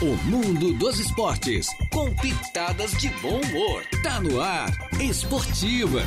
O mundo dos esportes, com pitadas de bom humor. Tá no ar, Esportivas.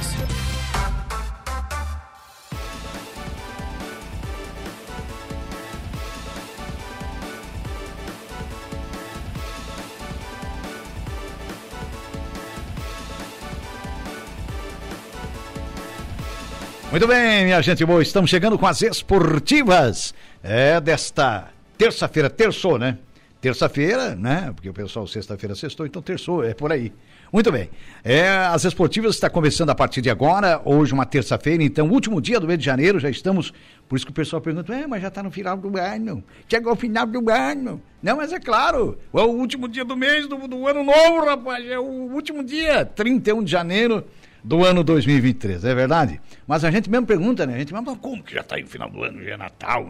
Muito bem, minha gente boa, estamos chegando com as esportivas. É desta terça-feira, terçou, né? Terça-feira, né? Porque o pessoal sexta-feira sextou, então terçou, é por aí. Muito bem. É, as esportivas está começando a partir de agora, hoje uma terça-feira, então último dia do mês de janeiro, já estamos, por isso que o pessoal pergunta, é, mas já está no final do ano, chegou o final do ano. Não, mas é claro, é o último dia do mês do, do ano novo, rapaz, é o último dia, 31 de janeiro do ano 2023, é verdade? Mas a gente mesmo pergunta, né? A gente mesmo, como que já está aí no final do ano, já é Natal?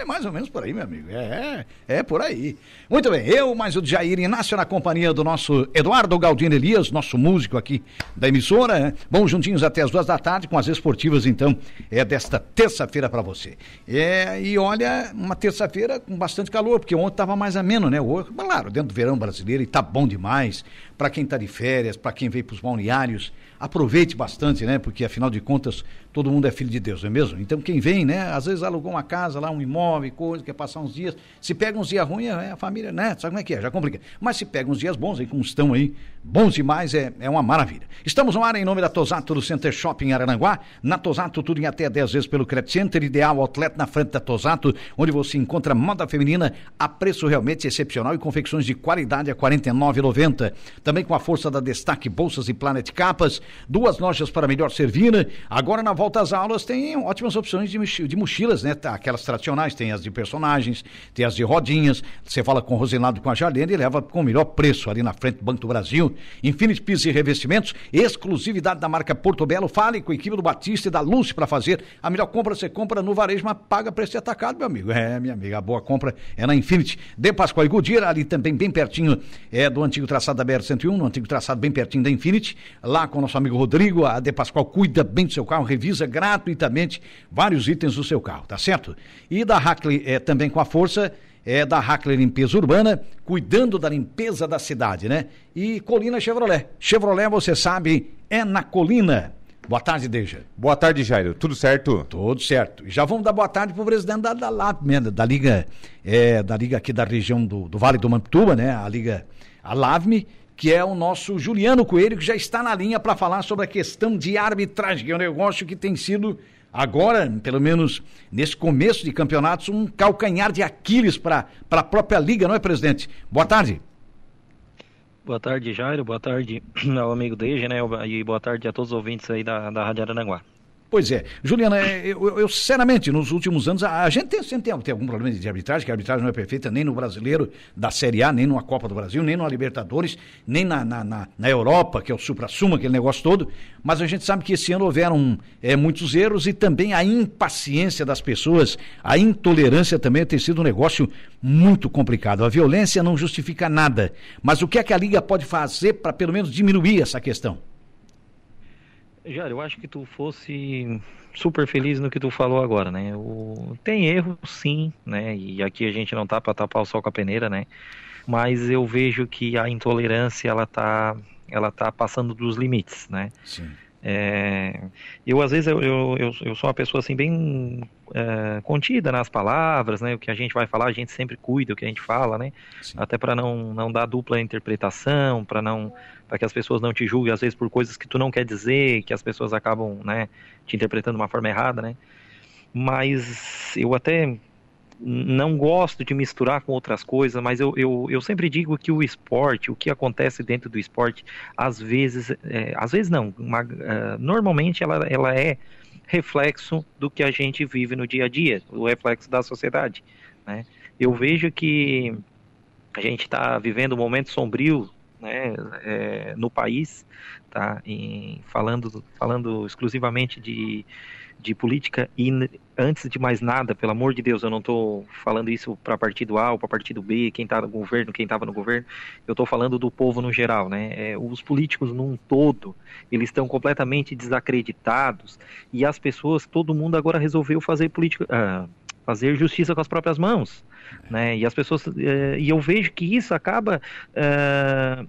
É mais ou menos por aí, meu amigo. É, é, é por aí. Muito bem, eu, mais o Jair Inácio, na companhia do nosso Eduardo Galdino Elias, nosso músico aqui da emissora. Né? Bom, juntinhos até as duas da tarde, com as esportivas, então, é desta terça-feira para você. É, e olha, uma terça-feira com bastante calor, porque ontem estava mais ameno, né? Hoje, claro, dentro do verão brasileiro, e tá bom demais para quem está de férias, para quem veio para os balneários aproveite bastante, né? Porque afinal de contas, todo mundo é filho de Deus, não é mesmo? Então quem vem, né? Às vezes alugou uma casa lá, um imóvel, coisa, quer passar uns dias. Se pega uns dias ruins, é, a família, né? Sabe como é que é? Já complica. Mas se pega uns dias bons, aí como estão aí, bons demais, é, é uma maravilha. Estamos no ar em nome da Tosato do Center Shopping Arananguá. Na Tosato, tudo em até 10 vezes pelo Credit Center, ideal outlet na frente da Tosato, onde você encontra moda feminina a preço realmente excepcional e confecções de qualidade a R$ 49,90. Também com a força da Destaque Bolsas e Planet Capas duas lojas para melhor servir. Agora, na volta às aulas, tem ótimas opções de, mochilas, né? Tá, aquelas tradicionais, tem as de personagens, tem as de rodinhas. Você fala com o Rosinaldo com a Jarlene e leva com o melhor preço ali na frente do Banco do Brasil. Infinity Pisos e Revestimentos, exclusividade da marca Porto Belo. Fale com a equipe do Batista e da Lúcia para fazer a melhor compra. Você compra no varejo, mas paga preço de atacado, meu amigo. É, minha amiga, a boa compra é na Infinity. De Pascoal e Goodyear, ali também bem pertinho é do antigo traçado da BR-101, no antigo traçado bem pertinho da Infinity, lá com o nosso amigo Rodrigo, a De Pascoal cuida bem do seu carro, revisa gratuitamente vários itens do seu carro, tá certo? E da Hackley é, também com a força é da Hackley Limpeza Urbana, cuidando da limpeza da cidade, né? E Colina Chevrolet. Chevrolet, você sabe, é na Colina. Boa tarde, Deja. Boa tarde, Jairo. Tudo certo? Tudo certo. E já vamos dar boa tarde para o presidente da, da LAP, da Liga, é, da Liga aqui da região do, do Vale do Mampituba, né? A Liga, a LAVME, que é o nosso Juliano Coelho, que já está na linha para falar sobre a questão de arbitragem, que é um negócio que tem sido agora, pelo menos nesse começo de campeonatos, um calcanhar de Aquiles para a própria liga, não é, presidente? Boa tarde. Boa tarde, Jairo. Boa tarde ao amigo Deja, né? E boa tarde a todos os ouvintes aí da, da Rádio Arananguá. Pois é. Juliana, é, eu, eu, sinceramente, nos últimos anos, a, a gente tem, sempre tem, tem, algum problema de arbitragem, que a arbitragem não é perfeita nem no brasileiro da Série A, nem numa Copa do Brasil, nem no Libertadores, nem na, na, na, na Europa, que é o supra-sumo, aquele negócio todo. Mas a gente sabe que esse ano houveram é, muitos erros e também a impaciência das pessoas, a intolerância também tem sido um negócio muito complicado. A violência não justifica nada. Mas o que é que a Liga pode fazer para pelo menos diminuir essa questão? Jário, eu acho que tu fosse super feliz no que tu falou agora, né? O... Tem erro, sim, né? E aqui a gente não tá para tapar o sol com a peneira, né? Mas eu vejo que a intolerância ela tá, ela tá passando dos limites, né? Sim. É, eu às vezes eu, eu, eu, sou uma pessoa assim bem é, contida nas palavras, né? O que a gente vai falar a gente sempre cuida o que a gente fala, né? Sim. Até para não não dar dupla interpretação, para não para que as pessoas não te julguem às vezes por coisas que tu não quer dizer, que as pessoas acabam, né, te interpretando de uma forma errada, né? Mas eu até não gosto de misturar com outras coisas, mas eu, eu, eu sempre digo que o esporte, o que acontece dentro do esporte, às vezes, é, às vezes não, uma, uh, normalmente ela, ela é reflexo do que a gente vive no dia a dia, o reflexo da sociedade. Né? Eu vejo que a gente está vivendo um momento sombrio né, é, no país, tá? Em, falando, falando exclusivamente de, de política e antes de mais nada, pelo amor de Deus, eu não estou falando isso para partido A ou para partido B, quem está no governo, quem estava no governo, eu estou falando do povo no geral, né? É, os políticos num todo, eles estão completamente desacreditados e as pessoas, todo mundo agora resolveu fazer política, ah, fazer justiça com as próprias mãos, né? E as pessoas é, e eu vejo que isso acaba é,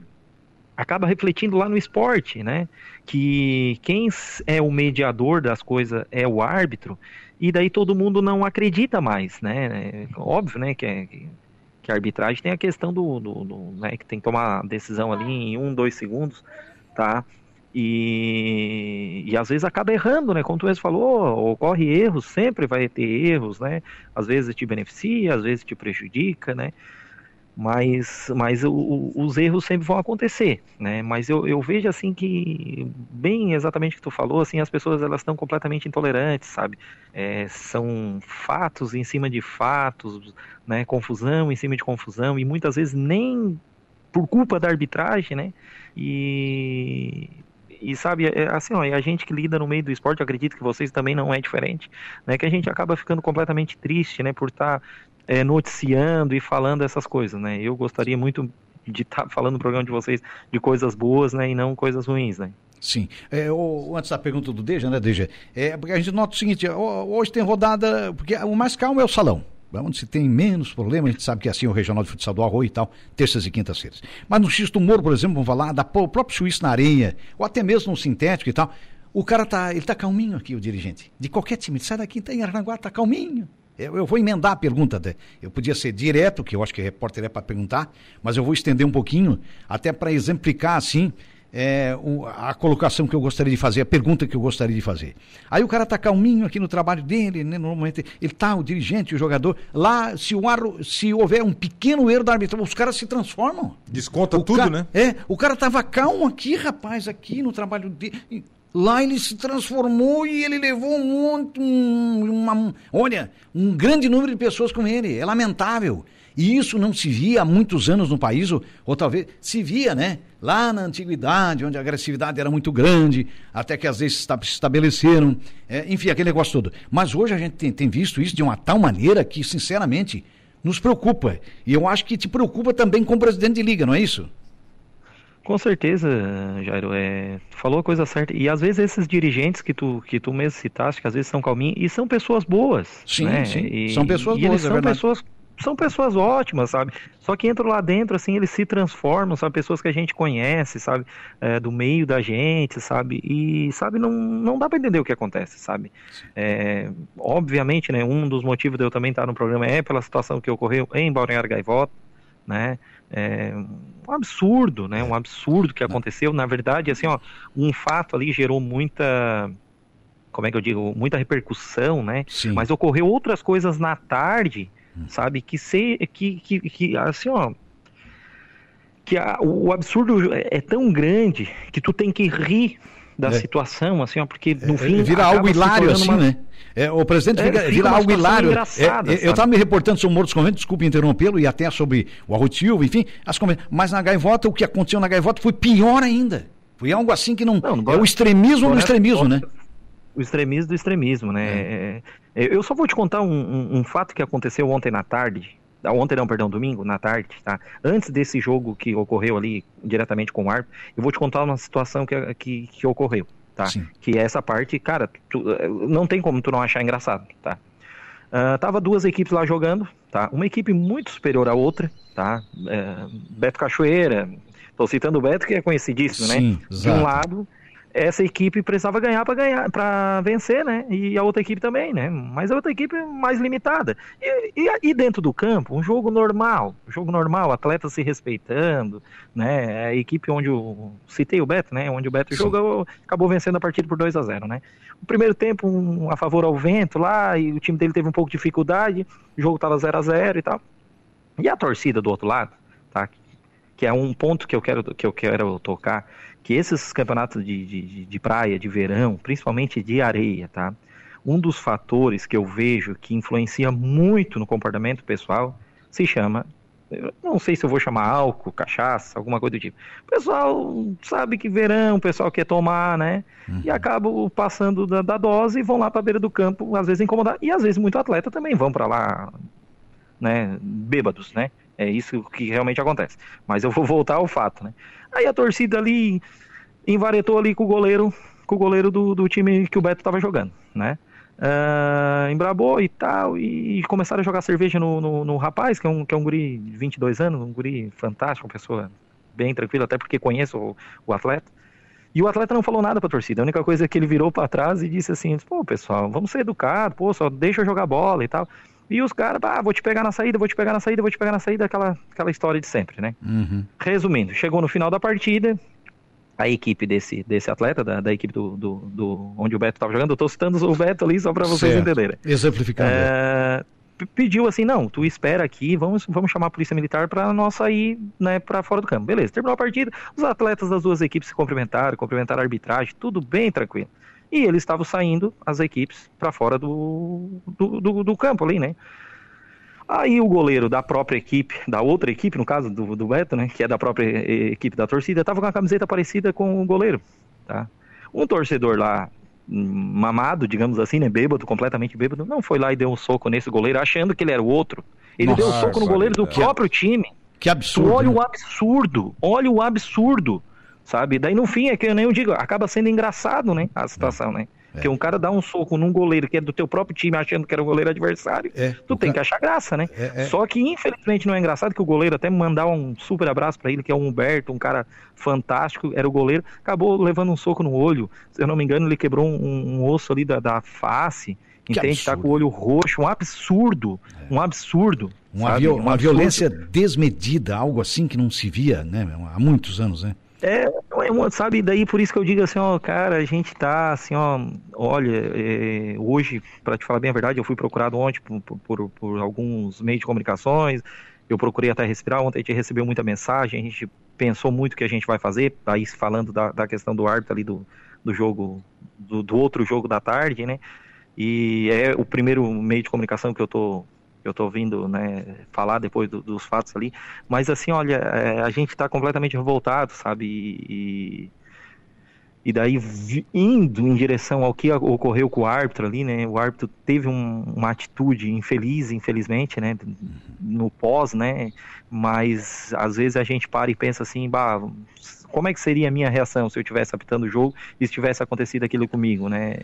acaba refletindo lá no esporte, né? Que quem é o mediador das coisas é o árbitro, e daí todo mundo não acredita mais, né? Óbvio, né? Que, é, que a arbitragem tem a questão do, do, do né? Que tem que tomar decisão ali em um, dois segundos, tá? E, e às vezes acaba errando, né? Como tu mesmo falou, ocorre erros, sempre vai ter erros, né? Às vezes te beneficia, às vezes te prejudica, né? Mas, mas o, os erros sempre vão acontecer, né? Mas eu, eu vejo assim que, bem exatamente o que tu falou, assim, as pessoas elas estão completamente intolerantes, sabe? É, são fatos em cima de fatos, né? Confusão em cima de confusão, e muitas vezes nem por culpa da arbitragem, né? E e sabe, é, assim, ó, a gente que lida no meio do esporte, acredito que vocês também não é diferente, né? Que a gente acaba ficando completamente triste, né? Por estar tá é, noticiando e falando essas coisas, né? Eu gostaria muito de estar tá falando no programa de vocês de coisas boas, né? E não coisas ruins, né? Sim. É, o, antes da pergunta do Deja, né, Deja? É, porque a gente nota o seguinte, hoje tem rodada, porque o mais calmo é o salão. Onde se tem menos problema, a gente sabe que é assim o Regional de Futsal do Arroio e tal, terças e quintas-feiras. Mas no X do Moro, por exemplo, vamos falar da o próprio Suíço na areia, ou até mesmo no sintético e tal. O cara tá, ele tá calminho aqui, o dirigente. De qualquer time, ele sai daqui, tá em Aranaguá, tá calminho. Eu, eu, vou emendar a pergunta. Eu podia ser direto, que eu acho que o repórter é para perguntar, mas eu vou estender um pouquinho, até para exemplificar, assim, é, o, a colocação que eu gostaria de fazer, a pergunta que eu gostaria de fazer. Aí o cara está calminho aqui no trabalho dele, né, normalmente ele está, o dirigente, o jogador, lá, se, o ar, se houver um pequeno erro da arbitragem, os caras se transformam. Desconta o tudo, né? É, o cara estava calmo aqui, rapaz, aqui no trabalho dele. Lá ele se transformou e ele levou um monte, um, uma, olha, um grande número de pessoas com ele. É lamentável. E isso não se via há muitos anos no país, ou, ou talvez se via, né? Lá na antiguidade, onde a agressividade era muito grande, até que às vezes se estabeleceram, é, enfim, aquele negócio todo. Mas hoje a gente tem, tem visto isso de uma tal maneira que, sinceramente, nos preocupa. E eu acho que te preocupa também com o presidente de liga, não é isso? Com certeza, Jairo, é, falou a coisa certa. E às vezes esses dirigentes que tu, que tu mesmo citaste, que às vezes são calminhos, e são pessoas boas. Sim, né? sim. E, são pessoas e boas, eles é são verdade. pessoas são pessoas ótimas, sabe? Só que entram lá dentro, assim, eles se transformam, são pessoas que a gente conhece, sabe? É, do meio da gente, sabe? E, sabe, não, não dá para entender o que acontece, sabe? É, obviamente, né, um dos motivos de eu também estar no programa é pela situação que ocorreu em Balneário Gaivota, né? É um absurdo, né? Um absurdo que aconteceu. Na verdade, assim, ó, um fato ali gerou muita, como é que eu digo, muita repercussão, né? Sim. Mas ocorreu outras coisas na tarde, sabe? Que se, que, que, que assim, ó, que a, o absurdo é, é tão grande que tu tem que rir da É. situação, assim, ó, porque no É, fim vira algo hilário, assim, uma- né? É, o presidente É, vira, fica vira algo hilário. É, eu estava me reportando sobre o Mortos Convento, desculpe interrompê-lo, e até sobre o Arrotilvo, enfim, as mas na gaivota, o que aconteceu na gaivota foi pior ainda. Foi algo assim que não. Não, no é o extremismo no Bora- extremismo, né? O extremismo do extremismo, né? Eu só vou te contar um, um- um fato que aconteceu ontem na tarde. Ah, Ontem não, perdão, domingo, na tarde, tá? Antes desse jogo que ocorreu ali diretamente com o árbitro, eu vou te contar uma situação que, que, que ocorreu, tá? Sim. Que é essa parte, cara, tu- eh, não tem como tu não achar engraçado, tá? Ah, tava duas equipes lá jogando, tá? Uma equipe muito superior à outra, tá? Eh, Beto Cachoeira, tô citando o Beto que é conhecidíssimo, né? Sim, De exato. um lado, essa equipe precisava ganhar para ganhar, para vencer, né? E a outra equipe também, né? Mas a outra equipe é mais limitada. E, e, e dentro do campo, um jogo normal, jogo normal, atletas se respeitando, né? A equipe onde o citei o Beto, né? Onde o Beto Sim. jogou, acabou vencendo a partida por 2 a 0, né? O primeiro tempo um, a favor ao vento lá e o time dele teve um pouco de dificuldade, o jogo tava 0 a 0 e tal. E a torcida do outro lado, tá? Que é um ponto que eu quero que eu quero tocar, que esses campeonatos de, de, de praia, de verão, principalmente de areia, tá? Um dos fatores que eu vejo que influencia muito no comportamento pessoal se chama, eu não sei se eu vou chamar álcool, cachaça, alguma coisa do tipo. O pessoal sabe que verão, o pessoal quer tomar, né? E acabam passando da, da dose e vão lá para a beira do campo, às vezes incomodar. E às vezes muito atleta também vão para lá, né? Bêbados, né? É isso que realmente acontece. Mas eu vou voltar ao fato, né? Aí a torcida ali envaretou ali com o goleiro, com o goleiro do, do time que o Beto estava jogando, né? Uh, embrabou e tal, e começaram a jogar cerveja no, no, no, rapaz, que é, um, que é um guri de 22 anos, um guri fantástico, uma pessoa bem tranquila, até porque conheço o, o atleta. E o atleta não falou nada pra torcida. A única coisa é que ele virou para trás e disse assim: pô, pessoal, vamos ser educados, pô, só deixa eu jogar bola e tal. E os caras, ah, vou te pegar na saída, vou te pegar na saída, vou te pegar na saída, aquela, aquela história de sempre, né? Uhum. Resumindo, chegou no final da partida, a equipe desse, desse atleta, da, da equipe do, do, do, onde o Beto estava jogando, eu estou citando o Beto ali só para vocês certo. entenderem. Exemplificando. É, pediu assim, não, tu espera aqui, vamos, vamos chamar a polícia militar para nós sair né, para fora do campo. Beleza, terminou a partida, os atletas das duas equipes se cumprimentaram, cumprimentaram a arbitragem, tudo bem tranquilo. E eles estavam saindo, as equipes, para fora do, do, do, do campo ali, né? Aí o goleiro da própria equipe, da outra equipe, no caso do, do Beto, né, que é da própria equipe da torcida, tava com uma camiseta parecida com o goleiro, tá? Um torcedor lá, mamado, digamos assim, né, bêbado, completamente bêbado, não foi lá e deu um soco nesse goleiro, achando que ele era o outro. Ele Nossa, deu um soco no goleiro do próprio time. Que absurdo. Olha né? o absurdo, olha o absurdo, sabe? Daí no fim, é que eu nem digo, acaba sendo engraçado, né, a situação, né? Porque é. um cara dá um soco num goleiro que é do teu próprio time, achando que era o goleiro adversário, é. tu o tem que achar graça, né? É, é, Só que infelizmente não é engraçado que o goleiro até mandar um super abraço para ele, que é o Humberto, um cara fantástico, era o goleiro, acabou levando um soco no olho. Se eu não me engano, ele quebrou um, um osso ali da, da face. Que entende? Absurdo. Tá com o olho roxo, um absurdo, é. um absurdo. Uma, uma violência desmedida, algo assim que não se via, né? Há muitos anos, né? É, é sabe, daí por isso que eu digo assim, ó, cara, a gente tá assim, ó, olha, é, hoje, para te falar bem a verdade, eu fui procurado ontem por, por, por, alguns meios de comunicações, eu procurei até respirar, ontem a gente recebeu muita mensagem, a gente pensou muito o que a gente vai fazer, aí falando da, da questão do árbitro ali do, do jogo, do, do outro jogo da tarde, né, e é o primeiro meio de comunicação que eu tô eu estou ouvindo né, falar depois do, dos fatos ali, mas assim, olha, é, a gente está completamente revoltado, sabe? E, e daí indo em direção ao que ocorreu com o árbitro ali, né? O árbitro teve um, uma atitude infeliz, infelizmente, né? No pós, né? Mas às vezes a gente para e pensa assim, bah, como é que seria a minha reação se eu estivesse apitando o jogo e se tivesse acontecido aquilo comigo, né?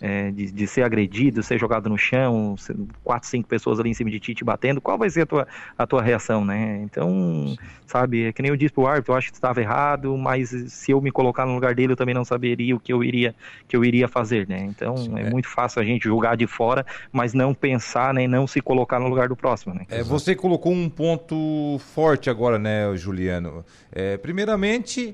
É, de, de, ser agredido, ser jogado no chão, quatro, cinco pessoas ali em cima de ti te batendo, qual vai ser a tua, a tua reação, né? Então, Sim. sabe, é que nem eu disse pro árbitro, eu acho que estava errado, mas se eu me colocar no lugar dele, eu também não saberia o que eu iria, que eu iria fazer, né? Então, Sim, é, é, muito fácil a gente julgar de fora, mas não pensar, nem né, não se colocar no lugar do próximo, né? É, você colocou um ponto forte agora, né, Juliano? É, primeiramente,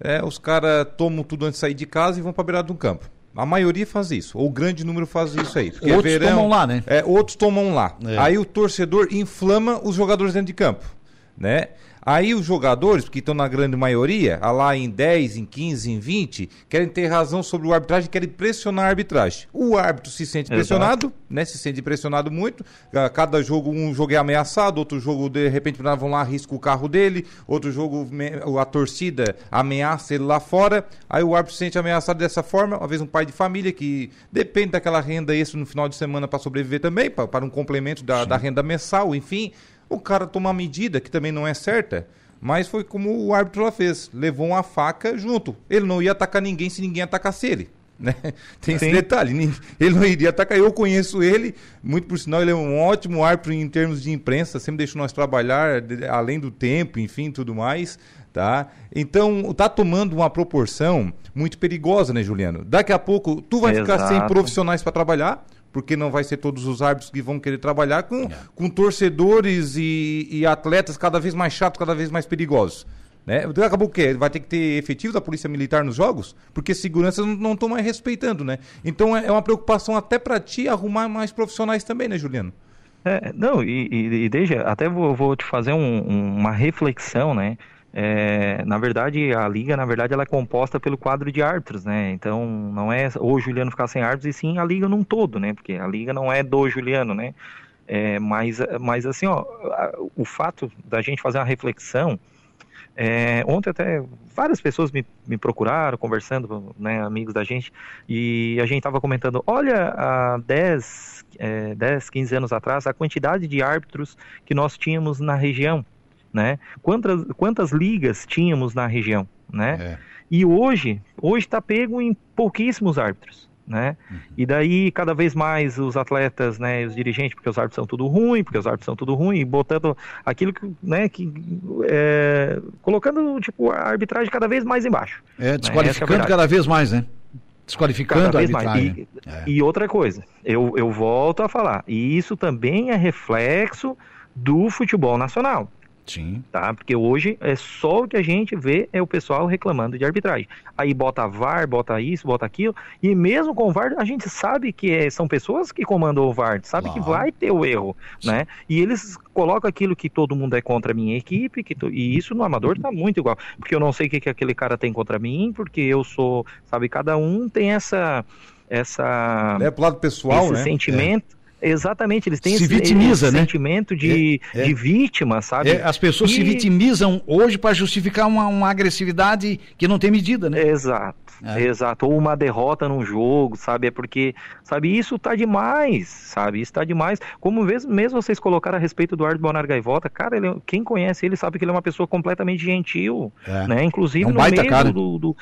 é, os caras tomam tudo antes de sair de casa e vão para beirada do campo. A maioria faz isso, ou o grande número faz isso aí. Porque é outros verão, tomam lá, né? É, outros tomam lá. É. Aí o torcedor inflama os jogadores dentro de campo, né? Aí os jogadores, que estão na grande maioria, lá em 10, em 15, em 20, querem ter razão sobre o arbitragem, querem pressionar a arbitragem. O árbitro se sente pressionado, Exato. né? Se sente pressionado muito. Cada jogo, um jogo é ameaçado, outro jogo, de repente, vão lá, arrisca o carro dele, outro jogo, a torcida ameaça ele lá fora. Aí o árbitro se sente ameaçado dessa forma. Uma vez um pai de família que depende daquela renda extra no final de semana para sobreviver também, para um complemento da, da renda mensal, enfim o cara tomar medida que também não é certa. Mas foi como o árbitro lá fez. Levou uma faca junto. Ele não ia atacar ninguém se ninguém atacasse ele. Né? Tem Sim. esse detalhe. Ele não iria atacar. Eu conheço ele, muito por sinal, ele é um ótimo árbitro em termos de imprensa, sempre deixou nós trabalhar além do tempo, enfim, tudo mais. Tá? Então, tá tomando uma proporção muito perigosa, né, Juliano? Daqui a pouco, tu vai Exato. ficar sem profissionais para trabalhar porque não vai ser todos os árbitros que vão querer trabalhar com, é. com torcedores e, e, atletas cada vez mais chatos, cada vez mais perigosos. Né? Então, acabou o quê? Vai ter que ter efetivo da Polícia Militar nos jogos? Porque seguranças não estão mais respeitando, né? Então é, é uma preocupação até para ti arrumar mais profissionais também, né, Juliano? É, não, e, e, e deixa, até vou, vou te fazer um, uma reflexão, né? É, na verdade, a liga, na verdade, ela é composta pelo quadro de árbitros, né? Então, não é o Juliano ficar sem árbitros, e sim a liga num todo, né? Porque a liga não é do Juliano, né? É, mas, mas, assim, ó, o fato da gente fazer uma reflexão, é, ontem até várias pessoas me, me procuraram, conversando, né, amigos da gente, e a gente estava comentando, olha, há 10, é, 10, 15 anos atrás, a quantidade de árbitros que nós tínhamos na região, né? Quantas, quantas ligas tínhamos na região, né? É. E hoje, hoje está pego em pouquíssimos árbitros, né? Uhum. E daí cada vez mais os atletas, né, os dirigentes, porque os árbitros são tudo ruim, porque os árbitros são tudo ruim, botando aquilo que, né, que é, colocando tipo a arbitragem cada vez mais embaixo. É, né? desqualificando né? é cada vez mais, né? Desqualificando a arbitragem. E, é. e outra coisa, eu, eu volto a falar, e isso também é reflexo do futebol nacional. Sim. Tá? Porque hoje é só o que a gente vê é o pessoal reclamando de arbitragem. Aí bota VAR, bota isso, bota aquilo. E mesmo com o VAR, a gente sabe que é, são pessoas que comandam o VAR, sabe claro. que vai ter o erro, Sim. né? E eles colocam aquilo que todo mundo é contra a minha equipe, que e isso no amador tá muito igual. Porque eu não sei o que, que aquele cara tem contra mim, porque eu sou, sabe, cada um tem essa essa é pro lado pessoal, esse né? sentimento. É Exatamente, eles têm se esse, vitimiza, esse né? sentimento de, é, é. de vítima, sabe? É, as pessoas e... se vitimizam hoje para justificar uma, uma, agressividade que não tem medida, né? Exato, é. exato. Ou uma derrota num jogo, sabe? É porque, sabe, isso tá demais, sabe? Isso tá demais. Como mesmo, vocês colocaram a respeito do Arthur Bonar Gaivota, cara, ele, quem conhece ele sabe que ele é uma pessoa completamente gentil, é. né? Inclusive no meio do, do,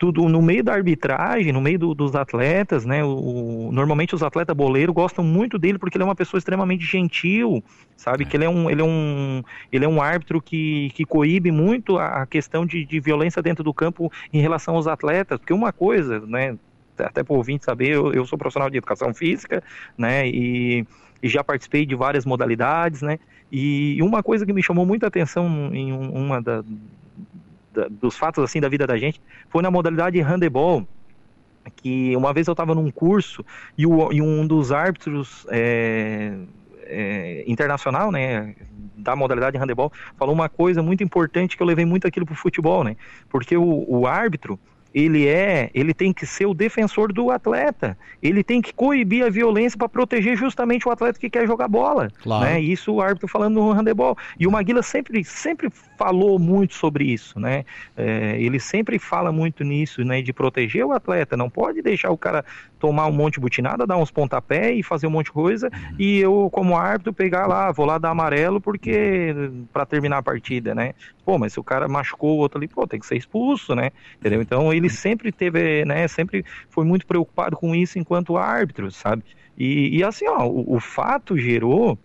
tudo no meio da arbitragem, no meio do, dos atletas, né? O, normalmente os atletas boleiros gostam muito dele porque ele é uma pessoa extremamente gentil, sabe? É. Que ele é um, ele é um, ele é um árbitro que, que coíbe muito a questão de, de violência dentro do campo em relação aos atletas, porque uma coisa, né? Até para o ouvinte saber, eu, eu sou profissional de educação física, né? E, e já participei de várias modalidades, né? E uma coisa que me chamou muita atenção em uma da, dos fatos assim da vida da gente foi na modalidade handebol que uma vez eu estava num curso e, o, e, um dos árbitros é, é, internacional, né, da modalidade de handebol, falou uma coisa muito importante que eu levei muito aquilo para o futebol, né, porque o, o árbitro ele é, ele tem que ser o defensor do atleta. Ele tem que coibir a violência para proteger justamente o atleta que quer jogar bola. Claro. Né? Isso o árbitro falando no handebol. E o Maguila sempre, sempre falou muito sobre isso, né? É, ele sempre fala muito nisso, né? De proteger o atleta. Não pode deixar o cara tomar um monte de butinada, dar uns pontapé e fazer um monte de coisa. Uhum. E eu, como árbitro, pegar lá, vou lá dar amarelo porque para terminar a partida, né? Pô, mas se o cara machucou o outro ali, pô, tem que ser expulso, né? Entendeu? Então ele sempre teve, né? Sempre foi muito preocupado com isso enquanto árbitro, sabe? E, e assim, ó, o, o fato gerou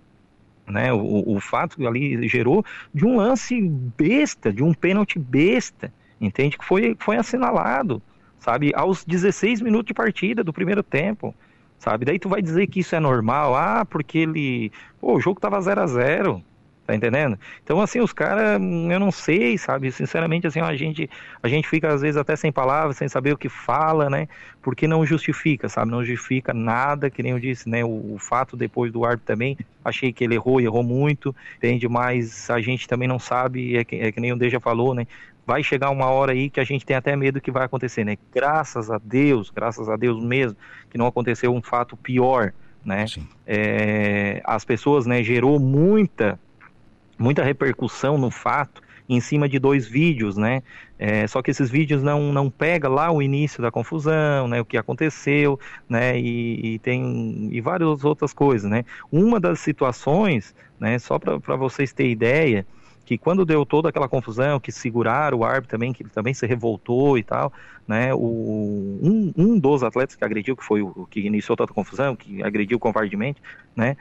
né? O, o fato ali gerou de um lance besta, de um pênalti besta, entende? Que foi, foi assinalado, sabe? Aos 16 minutos de partida do primeiro tempo, sabe? Daí tu vai dizer que isso é normal, ah, porque ele. Pô, o jogo tava 0 a 0 Tá entendendo? Então, assim, os caras, eu não sei, sabe? Sinceramente, assim, a gente, a gente fica às vezes até sem palavras, sem saber o que fala, né? Porque não justifica, sabe? Não justifica nada, que nem eu disse, né? O, o fato depois do árbitro também, achei que ele errou e errou muito, entende? Mas a gente também não sabe, é que, é que nem o Deja falou, né? Vai chegar uma hora aí que a gente tem até medo que vai acontecer, né? Graças a Deus, graças a Deus mesmo, que não aconteceu um fato pior, né? É, as pessoas, né, gerou muita muita repercussão no fato em cima de dois vídeos, né? É, só que esses vídeos não não pega lá o início da confusão, né? O que aconteceu, né? E, e tem e várias outras coisas, né? Uma das situações, né? Só para vocês terem ideia, que quando deu toda aquela confusão, que seguraram o árbitro também, que ele também se revoltou e tal, né? O, um, um dos atletas que agrediu, que foi o que iniciou toda a confusão, que agrediu covardemente, né?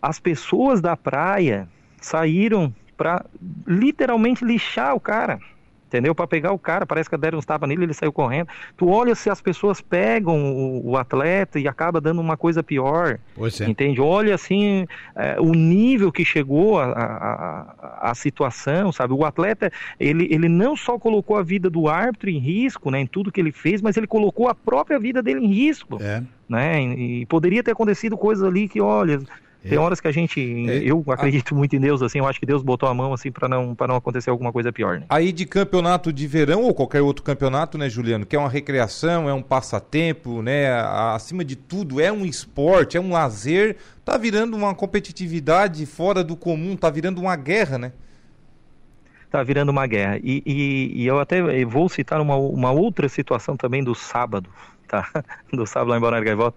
As pessoas da praia saíram para literalmente lixar o cara. Entendeu? Para pegar o cara, parece que deram uns tapas nele, ele saiu correndo. Tu olha se as pessoas pegam o, o atleta e acaba dando uma coisa pior. Pois é. Entende? Olha assim é, o nível que chegou a, a, a, situação, sabe? O atleta, ele, ele não só colocou a vida do árbitro em risco, né, em tudo que ele fez, mas ele colocou a própria vida dele em risco. É. Né? E, e poderia ter acontecido coisas ali que, olha, tem horas que a gente, é, eu acredito muito em Deus, assim, eu acho que Deus botou a mão, assim, para não, para não acontecer alguma coisa pior, né? Aí de campeonato de verão ou qualquer outro campeonato, né, Juliano, que é uma recreação, é um passatempo, né, acima de tudo, é um esporte, é um lazer, tá virando uma competitividade fora do comum, tá virando uma guerra, né? Tá virando uma guerra. E, e, e eu até vou citar uma, uma outra situação também do sábado, tá? Do sábado lá em Balneário Gaivota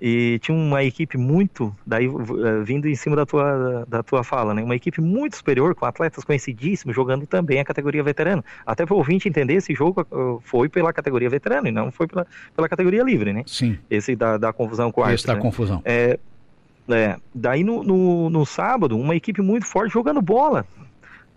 E tinha uma equipe muito, daí uh, vindo em cima da tua, da tua fala, né? Uma equipe muito superior, com atletas conhecidíssimos, jogando também a categoria veterano. Até para o ouvinte entender, esse jogo uh, foi pela categoria veterano e não foi pela, pela categoria livre, né? Sim. Esse da, da confusão com o Esse da né? confusão. É, é, daí no, no, no, sábado, uma equipe muito forte jogando bola.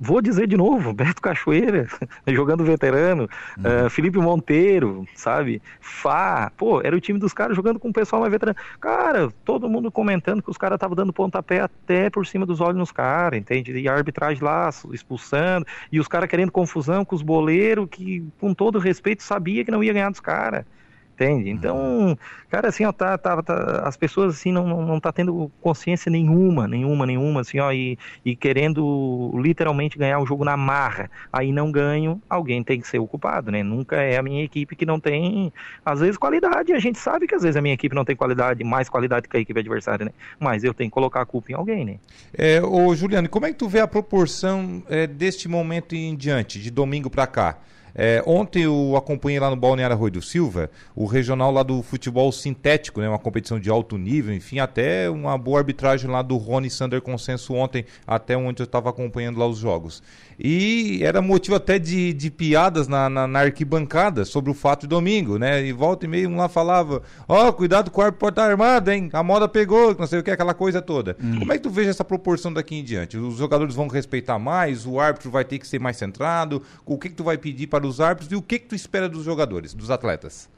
Vou dizer de novo, Beto Cachoeira, jogando veterano, uhum. uh, Felipe Monteiro, sabe? Fá, pô, era o time dos caras jogando com o pessoal mais veterano. Cara, todo mundo comentando que os caras estavam dando pontapé até por cima dos olhos nos caras, entende? E a arbitragem lá expulsando, e os caras querendo confusão com os boleiros, que com todo respeito sabia que não ia ganhar dos caras entende? Então, cara, assim, ó, tá, tá, tá, as pessoas, assim, não, não, tá tendo consciência nenhuma, nenhuma, nenhuma, assim, ó, e, e querendo literalmente ganhar o jogo na marra. Aí não ganho, alguém tem que ser o culpado, né? Nunca é a minha equipe que não tem, às vezes, qualidade. A gente sabe que às vezes a minha equipe não tem qualidade, mais qualidade que a equipe adversária, né? Mas eu tenho que colocar a culpa em alguém, né? É, ô Juliano, como é que tu vê a proporção é, deste momento em diante, de domingo para cá? É, ontem eu acompanhei lá no Balneário Arroio do Silva, o regional lá do futebol sintético, né, uma competição de alto nível, enfim, até uma boa arbitragem lá do Rony Sander Consenso ontem, até onde eu estava acompanhando lá os jogos. E era motivo até de, de piadas na, na, na, arquibancada sobre o fato de domingo, né? E volta e meio um lá falava: Ó, oh, cuidado com o árbitro pode estar armado, hein? A moda pegou, não sei o que, aquela coisa toda. Hum. Como é que tu veja essa proporção daqui em diante? Os jogadores vão respeitar mais, o árbitro vai ter que ser mais centrado. O que, que tu vai pedir para os árbitros e o que, que tu espera dos jogadores, dos atletas?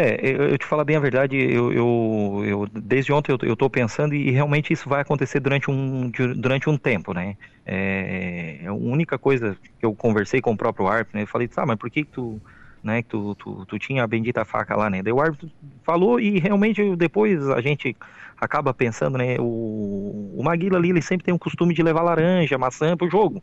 É, eu, te falo bem a verdade, eu, eu, eu desde ontem eu, estou pensando e realmente isso vai acontecer durante um, durante um tempo, né? É, é, a única coisa que eu conversei com o próprio árbitro, né? Eu falei, tá, mas por que, que tu, né, que tu, tu, tu, tinha a bendita faca lá, né? Daí o árbitro falou e realmente depois a gente acaba pensando, né? O, o Maguila ali, ele sempre tem o costume de levar laranja, maçã pro jogo,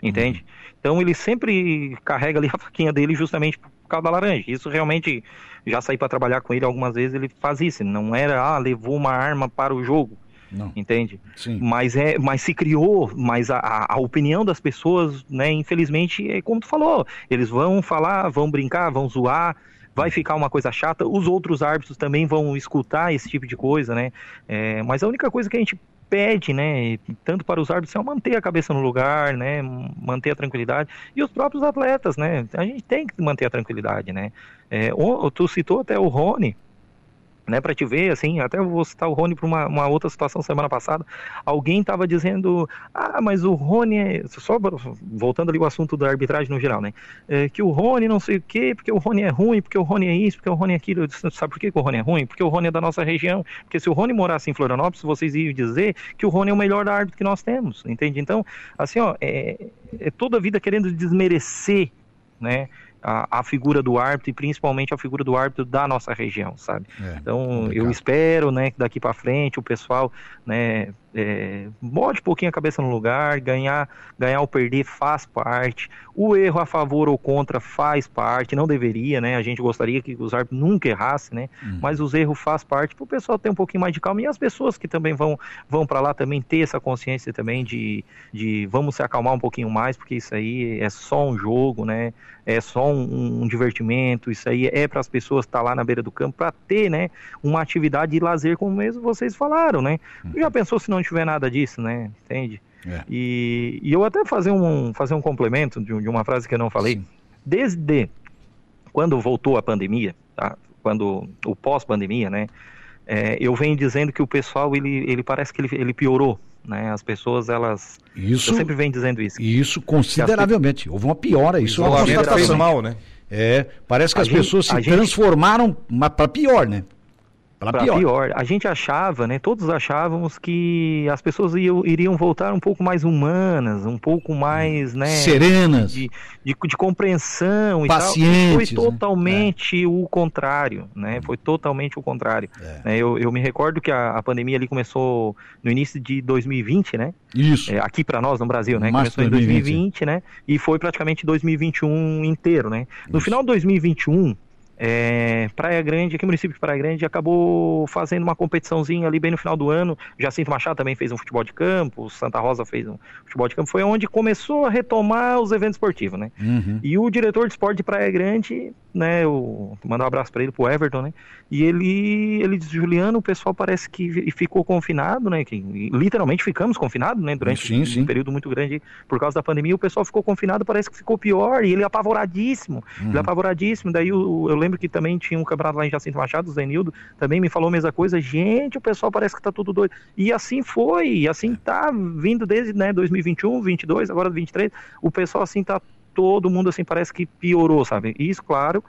entende? Uhum. Então ele sempre carrega ali a faquinha dele justamente por causa da laranja. Isso realmente, já saí para trabalhar com ele algumas vezes, ele faz isso. Não era, ah, levou uma arma para o jogo. Não. Entende? Sim. Mas é, mas se criou, mas a, a opinião das pessoas, né, infelizmente, é como tu falou, eles vão falar, vão brincar, vão zoar, vai ficar uma coisa chata, os outros árbitros também vão escutar esse tipo de coisa, né? É, mas a única coisa que a gente pede, né, tanto para os árbitros, é manter a cabeça no lugar, né, manter a tranquilidade, e os próprios atletas, né, a gente tem que manter a tranquilidade, né. É, tu citou até o Rony, né, para te ver, assim, até vou citar o Rony para uma, uma, outra situação semana passada, alguém estava dizendo, ah, mas o Rony é, só voltando ali o assunto da arbitragem no geral, né, é, que o Rony não sei o quê, porque o Rony é ruim, porque o Rony é isso, porque o Rony é aquilo, eu disse, sabe por que, que o Rony é ruim? Porque o Rony é da nossa região, porque se o Rony morasse em Florianópolis, vocês iam dizer que o Rony é o melhor árbitro que nós temos, entende? Então, assim, ó, é, é toda a vida querendo desmerecer, né, a, a, figura do árbitro e principalmente a figura do árbitro da nossa região, sabe? É, então complicado. eu espero, né, que daqui para frente o pessoal, né, é, bote um pouquinho a cabeça no lugar, ganhar, ganhar ou perder faz parte, o erro a favor ou contra faz parte, não deveria, né? A gente gostaria que os árbitros nunca errassem, né? Uhum. Mas os erros faz parte para o pessoal ter um pouquinho mais de calma e as pessoas que também vão, vão para lá também ter essa consciência também de, de vamos se acalmar um pouquinho mais, porque isso aí é só um jogo, né? É só um, um divertimento, isso aí é para as pessoas estar tá lá na beira do campo para ter, né? Uma atividade de lazer, como mesmo vocês falaram, né? Uhum. Já pensou se não tiver nada disso, né? Entende? É. E, e eu até fazer um, fazer um complemento de, de uma frase que eu não falei. Sim. Desde quando voltou a pandemia, tá? quando o pós-pandemia, né? É, eu venho dizendo que o pessoal ele, ele parece que ele, ele piorou, né? As pessoas elas isso, eu sempre venho dizendo isso. Isso consideravelmente. Houve uma piora, isso é uma constatação. mal, né? É, parece que a as gente, pessoas se transformaram para pior, né? Para pior. pior. A gente achava, né? Todos achávamos que as pessoas iam, iriam voltar um pouco mais humanas, um pouco mais, né? Serenas. De, de, de compreensão Pacientes, e tal. Foi né? totalmente né? o contrário, né? Foi totalmente o contrário. É. Né? Eu, eu me recordo que a, a, pandemia ali começou no início de 2020, né? Isso. É, aqui para nós no Brasil, né? Começou em 2020, né? E foi praticamente 2021 inteiro, né? No Isso. final de 2021 é, Praia Grande, aqui no município de Praia Grande, acabou fazendo uma competiçãozinha ali bem no final do ano. Jacinto Machado também fez um futebol de campo, Santa Rosa fez um futebol de campo. Foi onde começou a retomar os eventos esportivos, né? Uhum. E o diretor de esporte de Praia Grande, né? Eu mandar um abraço para ele, pro Everton, né? E ele, ele disse, Juliano, o pessoal parece que ficou confinado, né? Que literalmente ficamos confinados, né? Durante sim, um sim. período muito grande por causa da pandemia. O pessoal ficou confinado, parece que ficou pior. E ele apavoradíssimo, uhum. ele apavoradíssimo. Daí eu, eu lembro que também tinha um campeonato lá em Jacinto Machado, o Zenildo, também me falou a mesma coisa. Gente, o pessoal parece que tá tudo doido. E assim foi, e assim tá vindo desde né, 2021, 22, agora 23. O pessoal assim tá todo mundo assim parece que piorou, sabe? Isso, claro,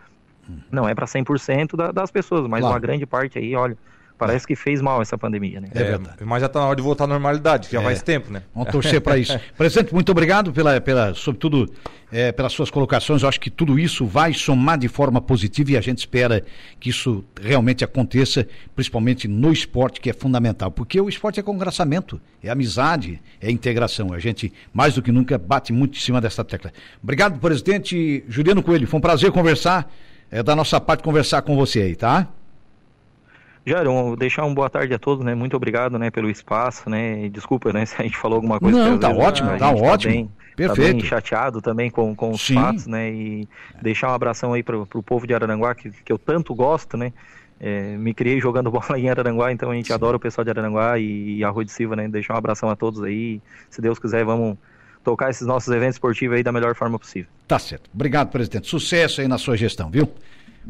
não é para 100% da, das pessoas, mas claro. uma grande parte aí, olha, Parece que fez mal essa pandemia, né? É, é mas já está na hora de voltar à normalidade, já é. faz tempo, né? Vamos torcer para isso. Presidente, muito obrigado pela, pela sobretudo, é, pelas suas colocações. Eu acho que tudo isso vai somar de forma positiva e a gente espera que isso realmente aconteça, principalmente no esporte, que é fundamental. Porque o esporte é congraçamento, é amizade, é integração. A gente, mais do que nunca, bate muito em cima dessa tecla. Obrigado, presidente Juliano Coelho. Foi um prazer conversar, é, da nossa parte, conversar com você aí, tá? Jairo, deixar uma boa tarde a todos, né? Muito obrigado, né, pelo espaço, né? Desculpa, né, se a gente falou alguma coisa. Não, tá ótimo, tá ótimo. Tá bem, Perfeito. Tá bem chateado também com, com os Sim. fatos, né? E deixar um abração aí pro, pro povo de Araranguá, que, que eu tanto gosto, né? É, me criei jogando bola em Araranguá, então a gente Sim. adora o pessoal de Araranguá e, e Arroio de Silva, né? Deixar um abração a todos aí. Se Deus quiser, vamos tocar esses nossos eventos esportivos aí da melhor forma possível. Tá certo. Obrigado, presidente. Sucesso aí na sua gestão, viu?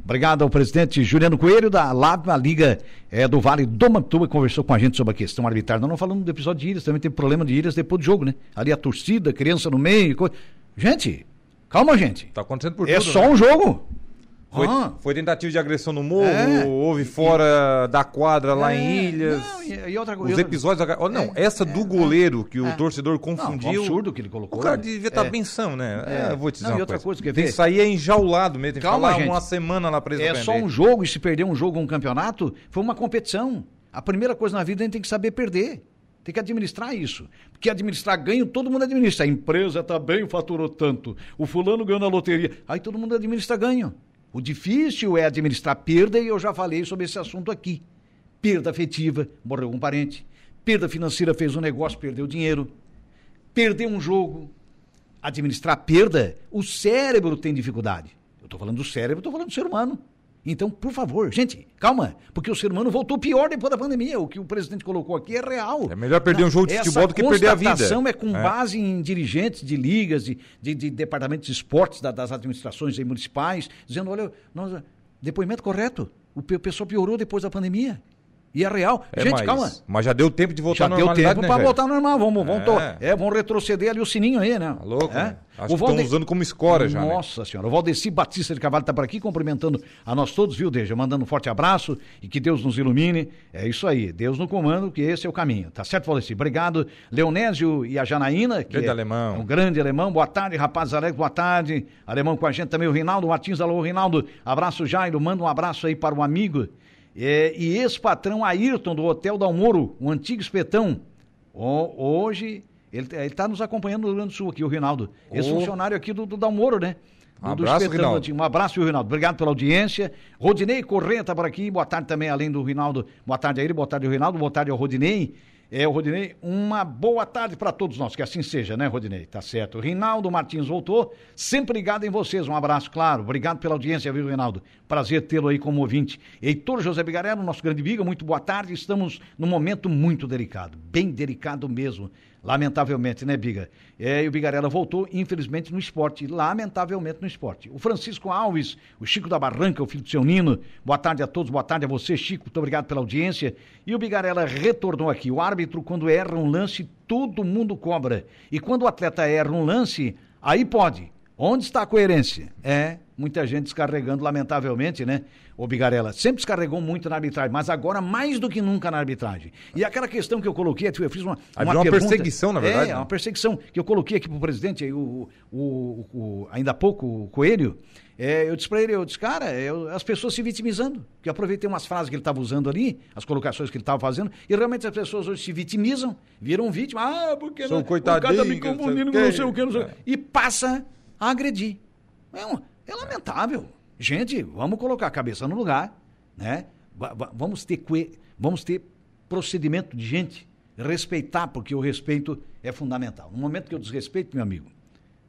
Obrigado ao presidente Juliano Coelho da LAB, Liga é, do Vale do Mantua, conversou com a gente sobre a questão arbitrária. Nós não falamos do episódio de Ilhas, também tem problema de Ilhas depois do jogo, né? Ali a torcida, criança no meio. Co... Gente, calma, gente. Tá acontecendo por é tudo. É só né? um jogo. Foi, ah. foi, tentativa de agressão no morro, é. houve fora e, da quadra lá é. em Ilhas. Não, e, e outra, Os outra... episódios. Da... Oh, não, é, essa do é, goleiro que o é. torcedor confundiu. Não, um absurdo que ele colocou. O cara devia estar tá benção, né? É, vou te dizer. Não, uma outra coisa, coisa que tem que sair enjaulado mesmo. Tem que Calma, gente. uma semana lá preso. É só um jogo e se perder um jogo, um campeonato, foi uma competição. A primeira coisa na vida a gente tem que saber perder. Tem que administrar isso. Porque administrar ganho, todo mundo administra. A empresa está bem, faturou tanto. O fulano ganhou na loteria. Aí todo mundo administra ganho. O difícil é administrar perda e eu já falei sobre esse assunto aqui. Perda afetiva, morreu um parente. Perda financeira, fez um negócio, perdeu dinheiro. Perder um jogo. Administrar perda, o cérebro tem dificuldade. Eu estou falando do cérebro, estou falando do ser humano. Então, por favor, gente, calma, porque o ser humano voltou pior depois da pandemia. O que o presidente colocou aqui é real. É melhor perder Não, um jogo de futebol do que perder a vida. A é com é. base em dirigentes de ligas, de, de, de departamentos de esportes da, das administrações municipais, dizendo, olha, nós, depoimento correto. O pessoal piorou depois da pandemia. E é real. É, Gente, mas, calma. Mas já deu tempo de voltar à normalidade, Já deu tempo né, para voltar ao normal. Vamos, vamos, é. é, vamos retroceder ali o sininho aí, né? Tá louco, é? né? Acho o Valde... estão usando como escora já, né? Nossa né? senhora. O Valdeci Batista de Cavalho está por aqui cumprimentando a nós todos, viu, Deja? Mandando um forte abraço e que Deus nos ilumine. É isso aí. Deus no comando, que esse é o caminho. Tá certo, Valdeci? Obrigado. Leonésio e a Janaína. Que grande é alemão. Um grande alemão. Boa tarde, rapazes alegres. Boa tarde. Alemão com a gente também, o Rinaldo Martins. Alô, Rinaldo. Abraço, Jairo. Manda um abraço aí para o amigo é, e ex-patrão Ayrton do Hotel Dalmoro, um antigo espetão. O, hoje, ele está nos acompanhando no Rio Grande do Sul aqui, o Rinaldo. Ex-funcionário aqui do, do Dalmoro, né? Um do, abraço, do Rinaldo. Um abraço, Rinaldo. Obrigado pela audiência. Rodinei Corrêa está por aqui. Boa tarde também, além do Rinaldo. Boa tarde a ele, boa tarde ao Rinaldo, boa tarde ao Rodinei. É, o Rodinei, uma boa tarde para todos nós, que assim seja, né, Rodinei? Tá certo. Rinaldo Martins voltou, sempre ligado em vocês. Um abraço, claro. Obrigado pela audiência, viu, Rinaldo? Prazer tê-lo aí como ouvinte. Heitor José Bigarello, nosso grande viga, muito boa tarde. Estamos num momento muito delicado, bem delicado mesmo. Lamentavelmente, né, Biga? É, e o Bigarella voltou, infelizmente, no esporte. Lamentavelmente no esporte. O Francisco Alves, o Chico da Barranca, o filho do seu Nino. Boa tarde a todos, boa tarde a você, Chico. Muito obrigado pela audiência. E o Bigarella retornou aqui. O árbitro, quando erra um lance, todo mundo cobra. E quando o atleta erra um lance, aí pode. Onde está a coerência? É, muita gente descarregando, lamentavelmente, né? O Bigarella sempre descarregou muito na arbitragem, mas agora mais do que nunca na arbitragem. E aquela questão que eu coloquei, eu fiz uma. Uma, uma perseguição, na verdade. É, uma perseguição que eu coloquei aqui para o presidente, o, o, o, ainda há pouco, o Coelho. É, eu disse para ele, eu disse, cara, eu, as pessoas se vitimizando. Que eu aproveitei umas frases que ele estava usando ali, as colocações que ele estava fazendo, e realmente as pessoas hoje se vitimizam, viram vítima, ah, porque Sou né, coitadinho, o cara tá me confundindo com não sei o que, não sei o que. E passa a agredir. É, um, é lamentável. Gente, vamos colocar a cabeça no lugar, né? Vamos ter, vamos ter procedimento de gente, respeitar, porque o respeito é fundamental. No momento que eu desrespeito, meu amigo,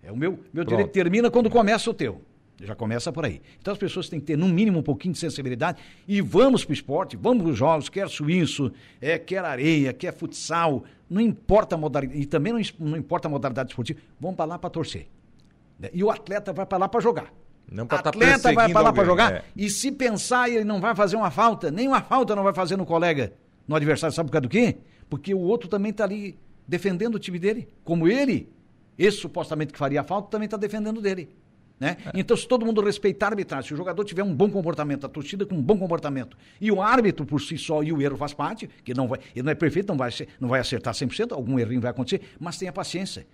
é o meu, meu direito termina quando começa o teu. Já começa por aí. Então as pessoas têm que ter, no mínimo, um pouquinho de sensibilidade e vamos para o esporte, vamos para os jogos, quer suíço, é, quer areia, quer futsal, não importa a modalidade, e também não, não importa a modalidade esportiva, vamos para lá para torcer. Né? E o atleta vai para lá para jogar. Não para tá atleta vai para lá para jogar é. e se pensar ele não vai fazer uma falta, nem uma falta não vai fazer no colega, no adversário, sabe por causa do quê? Porque o outro também está ali defendendo o time dele, como ele, esse supostamente que faria a falta, também está defendendo dele. Né? É. Então, se todo mundo respeitar a arbitragem, se o jogador tiver um bom comportamento, a torcida com um bom comportamento, e o árbitro por si só, e o erro faz parte, que não vai, ele não é perfeito, não vai, não vai acertar 100%, algum errinho vai acontecer, mas tenha paciência.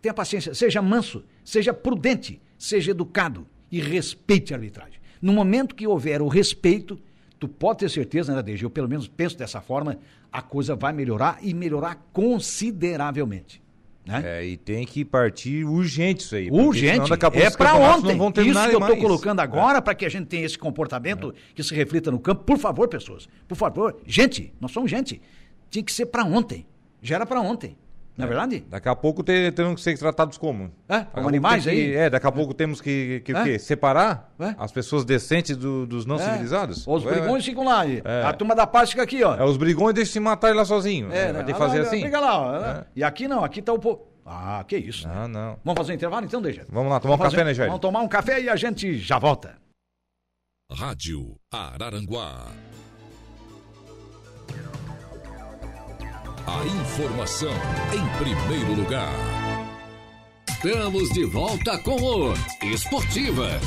Tenha paciência, seja manso, seja prudente, seja educado e respeite a arbitragem. No momento que houver o respeito, tu pode ter certeza, né, DG? Eu pelo menos penso dessa forma, a coisa vai melhorar e melhorar consideravelmente. Né? É, e tem que partir urgente isso aí. Urgente. É para ontem. Isso que eu estou colocando agora é. para que a gente tenha esse comportamento é. que se reflita no campo. Por favor, pessoas. Por favor. Gente, nós somos gente. Tinha que ser para ontem. Já era para ontem. Não é, é, verdade? Daqui a pouco terão que ser tratados como? É, como animais que, aí? É, daqui a pouco temos que, que, que separar é? as pessoas decentes do, dos não é. civilizados. Os brigões ficam lá. A turma da paz fica aqui, ó. É, os brigões deixam se matar lá sozinho. É, vai ter que fazer assim. Briga lá. E aqui não, aqui tá o povo. Ah, que isso. Ah, né? não. Vamos fazer um intervalo então, deixa. Vamos lá, tomar Vamos um fazer... café, né, Jair? Vamos tomar um café e a gente já volta. Rádio Araranguá. A informação em primeiro lugar. Estamos de volta com o Esportivas.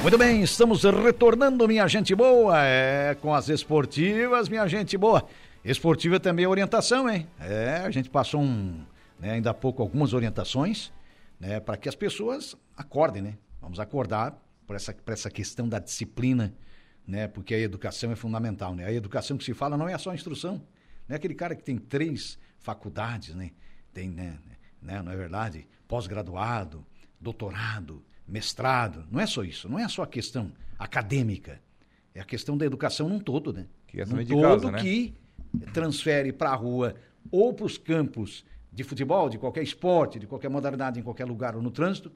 Muito bem, estamos retornando, minha gente boa, é, com as esportivas, minha gente boa. Esportiva também é orientação, hein? É, a gente passou um, né, ainda há pouco algumas orientações, né, para que as pessoas acordem, né? Vamos acordar por essa, por essa questão da disciplina, né? Porque a educação é fundamental, né? A educação que se fala não é só a instrução, não é aquele cara que tem três faculdades, né? Tem, né, né não é verdade? Pós-graduado, doutorado, mestrado, não é só isso, não é só a questão acadêmica, é a questão da educação num todo, né? Que é num todo casa, né? que transfere para a rua ou para os campos de futebol, de qualquer esporte, de qualquer modalidade, em qualquer lugar ou no trânsito,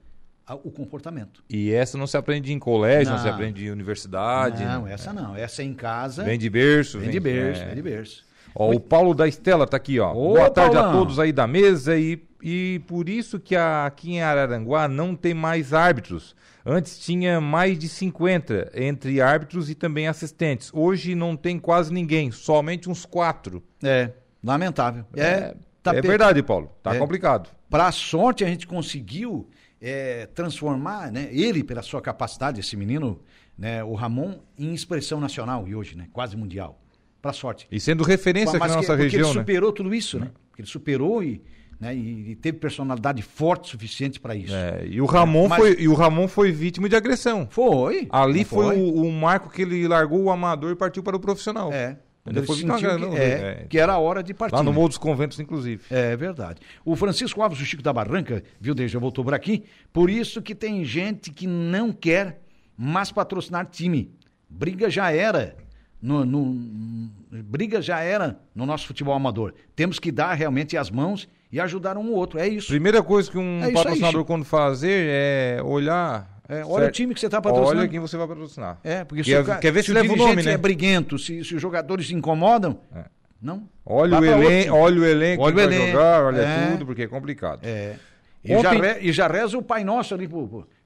o comportamento. E essa não se aprende em colégio, não, não se aprende em universidade? Não, né? essa não. Essa é em casa. Vem de berço. Vem, vem de berço, é. vem de berço. Ó, o Paulo da Estela está aqui, ó. Ô, Boa tarde Paulão. a todos aí da mesa e, e por isso que aqui em Araranguá não tem mais árbitros. Antes tinha mais de 50 entre árbitros e também assistentes. Hoje não tem quase ninguém, somente uns quatro. É, lamentável. É, é, tá é verdade, Paulo. Tá é. complicado. Para sorte a gente conseguiu é, transformar, né, ele pela sua capacidade, esse menino, né, o Ramon, em expressão nacional e hoje, né, quase mundial para sorte. E sendo referência aqui na nossa região, ele né? superou tudo isso, né? Porque ele superou e, né, e, teve personalidade forte suficiente para isso. É, e o Ramon Mas... foi e o Ramon foi vítima de agressão. Foi. Ali foi, foi o, o, marco que ele largou o amador e partiu para o profissional. É. Ele foi sentiu que, não, é, é, que era a hora de partir. Lá no Morro dos Conventos, inclusive. É verdade. O Francisco Alves, o Chico da Barranca, viu, desde já voltou por aqui. Por isso que tem gente que não quer mais patrocinar time. Briga já era no, no, briga já era no nosso futebol amador. Temos que dar realmente as mãos e ajudar um ou outro. É isso. Primeira coisa que um é patrocinador aí, quando fazer é olhar. É, olha certo. o time que você está patrocinando. Olha quem você vai patrocinar. É, porque se, quer, o, quer ver se, se leva o nome, né? é briguento, se, se os jogadores se incomodam, é. não. Olha o, elen olha o elenco olha o elenco, jogar, olha é. tudo, porque é complicado. É. E, Ontem... já, re, e já reza o Pai Nosso ali.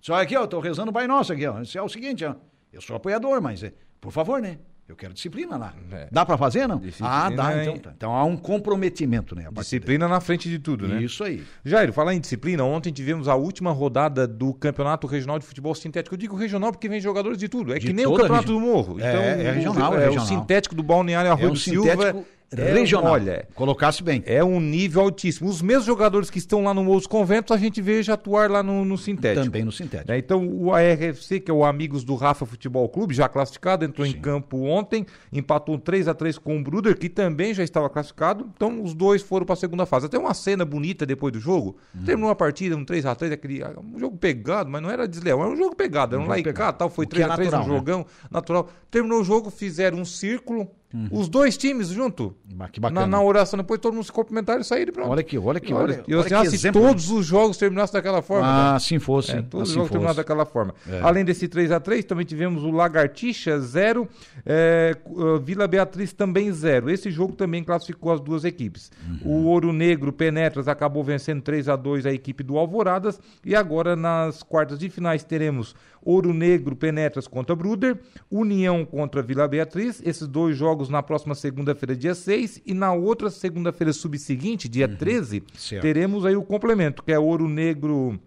Só aqui, ó, eu tô rezando o Pai Nosso aqui, ó. Isso é o seguinte, ó. Eu sou apoiador, mas, é, por favor, né? Eu quero disciplina lá. É. Dá para fazer, não? Disciplina ah, dá, então tá. Então há um comprometimento, né? Disciplina na frente de tudo, né? Isso aí. Jair, falar em disciplina, ontem tivemos a última rodada do Campeonato Regional de Futebol Sintético. Eu digo regional porque vem jogadores de tudo. É de que nem o Campeonato do Morro. É, então, é, é regional, o, é, regional. o sintético do Balneário Arroio é um do Silva é, regional. Olha, colocasse bem. É um nível altíssimo. Os mesmos jogadores que estão lá no Moço Conventos, a gente veja atuar lá no, no sintético. Também no sintético. É, então, o ARFC, que é o Amigos do Rafa Futebol Clube, já classificado, entrou Sim. em campo ontem, empatou 3 a 3 com o Bruder, que também já estava classificado. Então, os dois foram para a segunda fase. Até uma cena bonita depois do jogo. Hum. Terminou a partida, um 3 a 3 aquele um jogo pegado, mas não era desleal, era um jogo pegado, era um, um laicá, tal, foi 3 a 3 um jogão natural. Terminou o jogo, fizeram um círculo Uhum. Os dois times junto. Que bacana. Na, na, oração, depois todo mundo se cumprimentaram e saíram pronto. Olha aqui, olha aqui, olha. E assim, olha se todos os jogos terminassem daquela forma. Ah, né? assim fosse. É, todos assim os jogos terminassem daquela forma. É. Além desse 3 a 3 também tivemos o Lagartixa 0, é, Vila Beatriz também 0. Esse jogo também classificou as duas equipes. Uhum. O Ouro Negro Penetras acabou vencendo 3 a 2 a equipe do Alvoradas. E agora nas quartas de finais teremos Ouro Negro Penetras contra Bruder, União contra Vila Beatriz. Esses dois jogos na próxima segunda-feira, dia 6, e na outra segunda-feira subseguinte, dia uhum. 13, certo. teremos aí o complemento, que é Ouro Negro,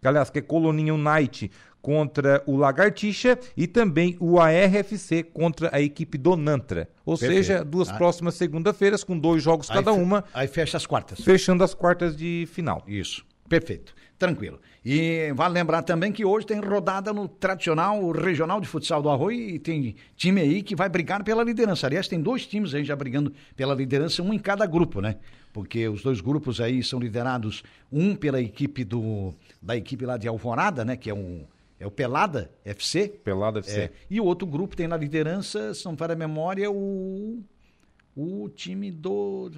que, aliás, que é Coloninha Unite contra o Lagartixa e também o ARFC contra a equipe do Nantra. Ou Perfeito. seja, duas ah. próximas segunda-feiras com dois jogos aí cada uma. Aí fecha as quartas. Fechando as quartas de final. Isso. Perfeito. Tranquilo. E vale lembrar também que hoje tem rodada no tradicional regional de futsal do Arroio e tem time aí que vai brigar pela liderança. Aliás, tem dois times aí já brigando pela liderança, um em cada grupo, né? Porque os dois grupos aí são liderados, um pela equipe do da equipe lá de Alvorada, né? Que é um é o Pelada FC. Pelada FC. É, e o outro grupo tem na liderança, são para a memória, o, o time do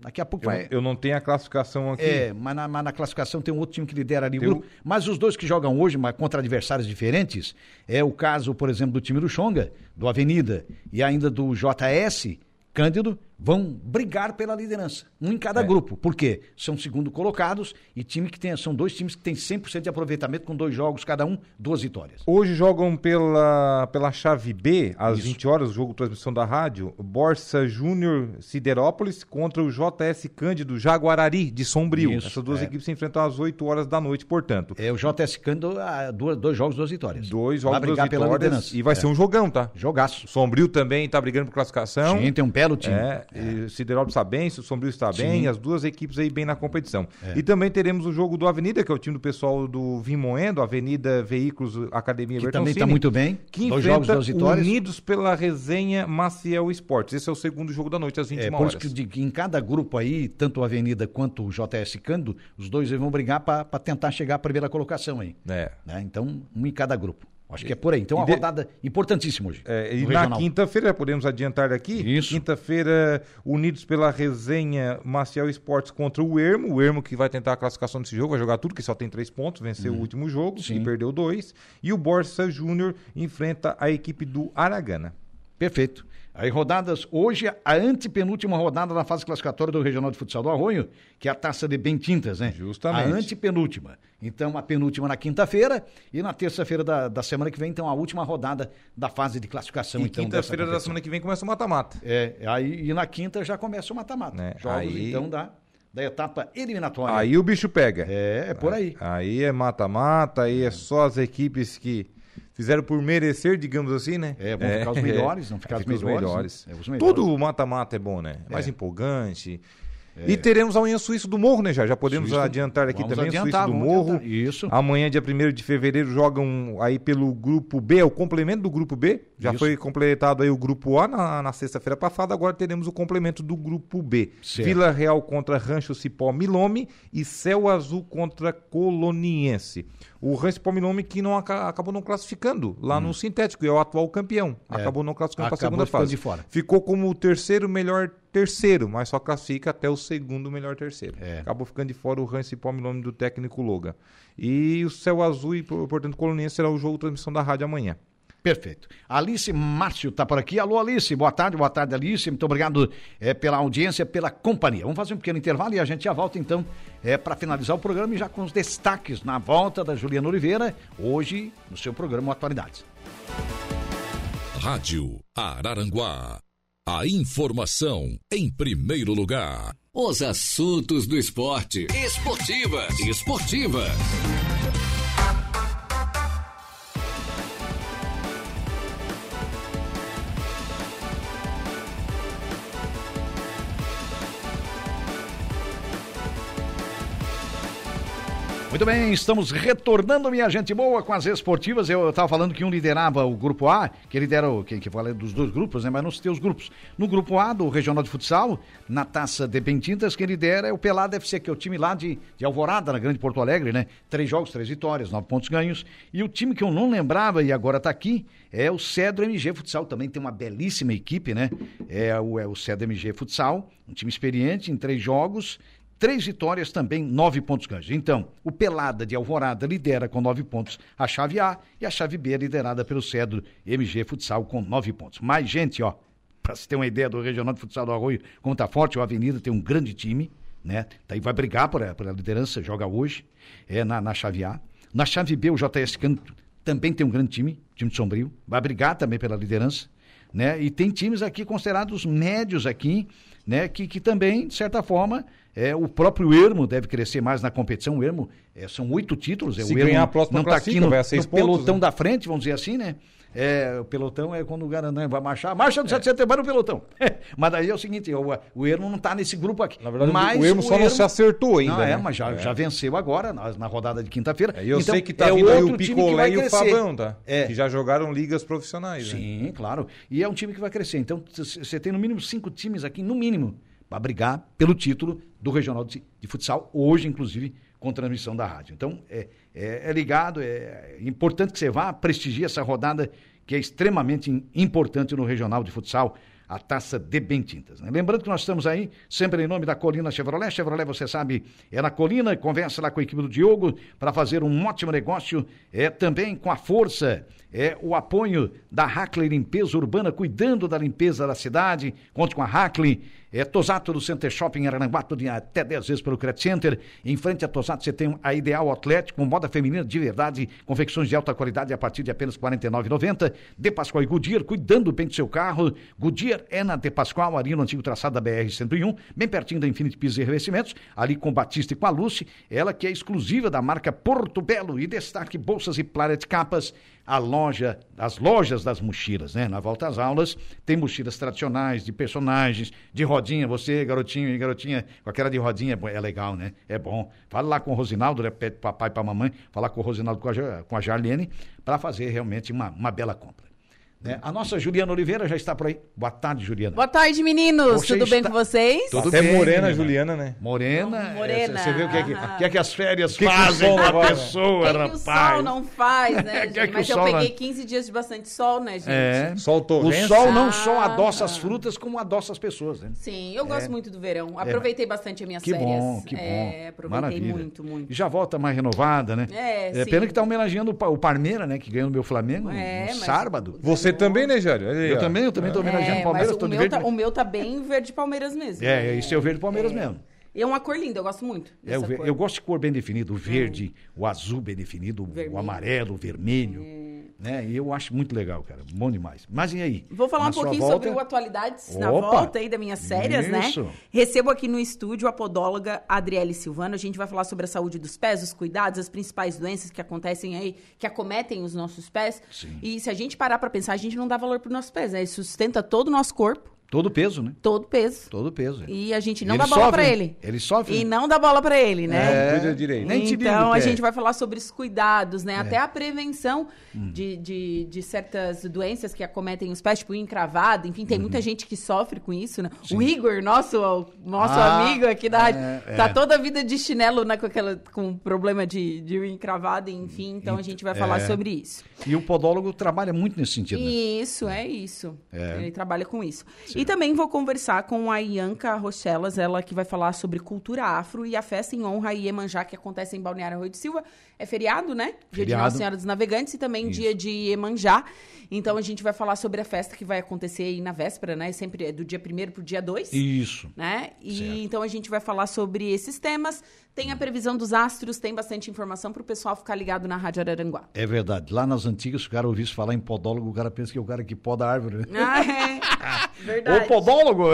Daqui a pouco eu, vai. Eu não tenho a classificação aqui. É, mas na, mas na classificação tem um outro time que lidera ali o grupo. Mas os dois que jogam hoje, mas contra adversários diferentes, é o caso, por exemplo, do time do Xonga, do Avenida e ainda do JS Cândido, vão brigar pela liderança, um em cada é. grupo. Por quê? São segundo colocados e time que tem, são dois times que têm 100% de aproveitamento com dois jogos cada um, duas vitórias. Hoje jogam pela, pela chave B, às Isso. 20 horas, o jogo transmissão da rádio, Borsa Júnior Siderópolis contra o JS Cândido Jaguarari de Sombrio. Isso, Essas duas é. equipes se enfrentam às 8 horas da noite, portanto. É o JS Cândido, ah, duas, dois jogos, duas vitórias. Dois jogos, vai brigar duas vitórias. Pela liderança. E vai é. ser um jogão, tá? Jogaço. Sombrio também está brigando por classificação. Sim, tem um belo time. É, é. Siderópolis está bem, o Sombrio está Sim. bem, as duas equipes aí bem na competição. É. E também teremos o jogo do Avenida, que é o time do pessoal do Vimoendo, Avenida Veículos Academia Que também está muito bem. Que dois jogos, duas vitórias. Unidos pela resenha Maciel Esportes. Esse é o segundo jogo da noite, às 21 é, por horas. Por isso que em cada grupo aí, tanto o Avenida quanto o JS Cando, os dois vão brigar para tentar chegar à primeira colocação aí. É. Né? Então, um em cada grupo. Acho que é por aí. Então, uma de... rodada importantíssima hoje. É, e na quinta-feira, podemos adiantar aqui. Isso. Quinta-feira, unidos pela resenha Marcial Esportes contra o Ermo. O Ermo que vai tentar a classificação desse jogo, vai jogar tudo, que só tem três pontos, venceu hum. o último jogo Sim. e perdeu dois. E o Borsa Júnior enfrenta a equipe do Aragana. Perfeito. Aí rodadas, hoje a antepenúltima rodada da fase classificatória do Regional de Futsal do Arroio, que é a taça de Bentintas, né? Justamente. A antepenúltima. Então, a penúltima na quinta-feira e na terça-feira da, da semana que vem, então, a última rodada da fase de classificação. E então, quinta-feira da semana que vem começa o mata-mata. É, aí, e na quinta já começa o mata-mata. É, Jogos, aí... então, da, da etapa eliminatória. Aí o bicho pega. É, é por aí. Aí é mata-mata, aí é só as equipes que fizeram por merecer, digamos assim, né? É, vão ficar os é. melhores, não ficar os, melhores, melhores. Né? É, os melhores. Tudo mata-mata é bom, né? Mais é. empolgante. É. E teremos amanhã Suíço do Morro, né? Já, já podemos Suíço, adiantar aqui também adiantar, Suíço do Morro. Adiantar. Isso. Amanhã, dia 1 de fevereiro, jogam aí pelo grupo B, é o complemento do grupo B. Já Isso. foi completado aí o grupo A na, na sexta-feira passada, agora teremos o complemento do grupo B. Certo. Vila Real contra Rancho Cipó Milome e Céu Azul contra Coloniense. O Rancho Cipó Milome que não acabou não classificando lá hum. no sintético, é o atual campeão. É. Acabou não classificando para a segunda fase. Ficou como o terceiro melhor terceiro, mas só classifica até o segundo melhor terceiro. É. Acabou ficando de fora o Ranci nome do técnico Logan. E o Céu Azul e, portanto, Coloniense será o jogo de transmissão da rádio amanhã. Perfeito. Alice Márcio está por aqui. Alô, Alice. Boa tarde, boa tarde, Alice. Muito obrigado é, pela audiência, pela companhia. Vamos fazer um pequeno intervalo e a gente já volta, então, é, para finalizar o programa e já com os destaques na volta da Juliana Oliveira, hoje no seu programa Atualidades. Rádio Araranguá. A informação em primeiro lugar. Os assuntos do esporte. Esportivas. Esportivas. Muito bem, estamos retornando, minha gente boa, com as esportivas. Eu estava falando que um liderava o grupo A, que lidera o que, que fala dos dois grupos, né? Mas não se tem os grupos. No grupo A do Regional de Futsal, na taça de Bentintas, quem lidera é o Pelado FC, que é o time lá de, de Alvorada, na Grande Porto Alegre, né? Três jogos, três vitórias, nove pontos ganhos. E o time que eu não lembrava e agora está aqui é o Cedro MG Futsal. Também tem uma belíssima equipe, né? É o, é o Cedro MG Futsal, um time experiente em três jogos Três vitórias também, nove pontos ganhos. Então, o Pelada de Alvorada lidera com nove pontos a chave A e a chave B é liderada pelo Cedro MG Futsal com nove pontos. Mais gente, ó, para se ter uma ideia do Regional de Futsal do Arroio, como tá forte, o Avenida tem um grande time, né? Daí vai brigar por, por a liderança, joga hoje, é na, na chave A. Na chave B, o JS Canto também tem um grande time, time de Sombrio, vai brigar também pela liderança, né? E tem times aqui considerados médios aqui, né? Que, que também, de certa forma, é, o próprio Ermo deve crescer mais na competição. O Ermo é, são oito títulos. É, Se o Ermo Ermo a próxima não está aqui no, vai a seis no pontos, pelotão né? da frente, vamos dizer assim, né? É, o pelotão é quando o Garanã vai marchar. Marcha do 7 de setembro vai no pelotão. Mas daí é o seguinte, o, o Ermo não está nesse grupo aqui. Na verdade, mas o Ermo só não se acertou ainda. Não, é, né? mas já, já venceu agora, na, na rodada de quinta-feira. É, e eu Então, sei que tá é vindo aí o Picolé e o. Fabão, tá? É. Que já jogaram ligas profissionais. né? Sim, claro. E é um time que vai crescer. Então, você tem no mínimo cinco times aqui, no mínimo, para brigar pelo título do Regional de, de Futsal, hoje, inclusive, com transmissão da rádio. Então, é, é, é ligado, é importante que você vá prestigiar essa rodada que é extremamente im- importante no Regional de Futsal, a taça de Bentintas. Né? Lembrando que nós estamos aí, sempre em nome da Colina Chevrolet. Chevrolet, você sabe, é na Colina, conversa lá com a equipe do Diogo para fazer um ótimo negócio. É também com a força, é o apoio da Hackley Limpeza Urbana, cuidando da limpeza da cidade. Conte com a Hackley. É Tosato do Center Shopping em tudo em até 10 vezes pelo Credit Center. Em frente a Tosato você tem a Ideal Atlético, moda feminina de verdade, confecções de alta qualidade a partir de apenas R$ 49,90. De Pascoal e Goodyear, cuidando bem do seu carro. Goodyear é na De Pascoal, ali no antigo traçado da BR-101, bem pertinho da Infinity Pisos e Revestimentos, ali com Batista e com a Lucy. Ela que é exclusiva da marca Porto Belo e destaque bolsas e Planet Capas a loja, as lojas das mochilas, né? Na volta às aulas, tem mochilas tradicionais, de personagens, de rodinha. Você, garotinho e garotinha, com aquela de rodinha, é legal, né? É bom. Fala lá com o Rosinaldo, né? pede pro papai pra mamãe, falar com o Rosinaldo com a, com a Jarlene, para fazer realmente uma, uma bela compra. Né? A nossa Juliana Oliveira já está por aí. Boa tarde, Juliana. Boa tarde, meninos. Você Tudo bem está- com vocês? Tudo Até bem, morena, menina. Juliana, né? Morena, Morena, é, Você vê o que é que, o que, é que as férias que que o fazem com a agora? pessoa, que, que o rapaz. sol não faz, né, Que é gente? que o Mas eu peguei não- 15 dias de bastante sol, né, gente? É. Sol O sol não só Ah. adoça as frutas, como adoça as pessoas, né? Sim, eu gosto muito do verão. Aproveitei bastante as minhas Que férias. bom, que bom. É, aproveitei Maravilha. muito, muito. E já volta mais renovada, né? É, sim. pena que tá homenageando o Pa- o Parmeira, né? Que ganhou no meu Flamengo É, no sábado. Você também, né, Jário? Eu também, eu também tô homenageando o É, Palmeiras, tô o meu, verde. tá, o meu tá bem verde Palmeiras mesmo. É, isso é o verde Palmeiras mesmo. E é uma cor linda, eu gosto muito É, o ver- eu gosto de cor bem definida, o verde, o azul bem definido, o Vermelho. amarelo, o vermelho. Né? E eu acho muito legal, cara. Bom demais. Mas e aí? Vou falar Na um pouquinho volta- sobre o Atualidades na Opa! volta aí das minhas férias, Isso. né? Recebo aqui no estúdio a podóloga Adriele Silvano. A gente vai falar sobre a saúde dos pés, os cuidados, as principais doenças que acontecem aí, que acometem os nossos pés. Sim. E se a gente parar pra pensar, a gente não dá valor pro nosso pés, né? Ele sustenta todo o nosso corpo, Todo peso, né? todo o peso. Todo peso. E a gente não Ele dá bola sofre, pra ele. Ele sofre, E não dá bola pra ele, né? É. Cuida direito. Nem Então, a é. gente vai falar sobre os cuidados, né? Até a prevenção Hum. de, de, de certas doenças que acometem os pés, tipo encravado. Enfim, tem Uhum. muita gente que sofre com isso, né? O Igor, nosso, nosso Ah, amigo aqui da rádio, é, tá é. toda a vida de chinelo, né? Com, aquela, com problema de, de unha encravada, enfim. Então, a gente vai falar é. sobre isso. E o podólogo trabalha muito nesse sentido, né? Isso, é isso. É. Ele trabalha com isso. E também vou conversar com a Ianca Rochelas, ela que vai falar sobre cultura afro e a festa em honra a Iemanjá, que acontece em Balneário Arroio de Silva. É feriado, né? Dia de Feriado. Nossa Senhora dos Navegantes e também Isso. dia de Iemanjá. Então a gente vai falar sobre a festa que vai acontecer aí na véspera, né? Sempre é do dia 1 pro dia 2 Isso. né? E Certo. então a gente vai falar sobre esses temas. Tem a previsão dos astros, tem bastante informação para o pessoal ficar ligado na Rádio Araranguá. É verdade. Lá nas antigas, o cara ouvisse falar em podólogo, o cara pensa que é o cara que poda a árvore. né? Ah, é. Verdade. Ou podólogo!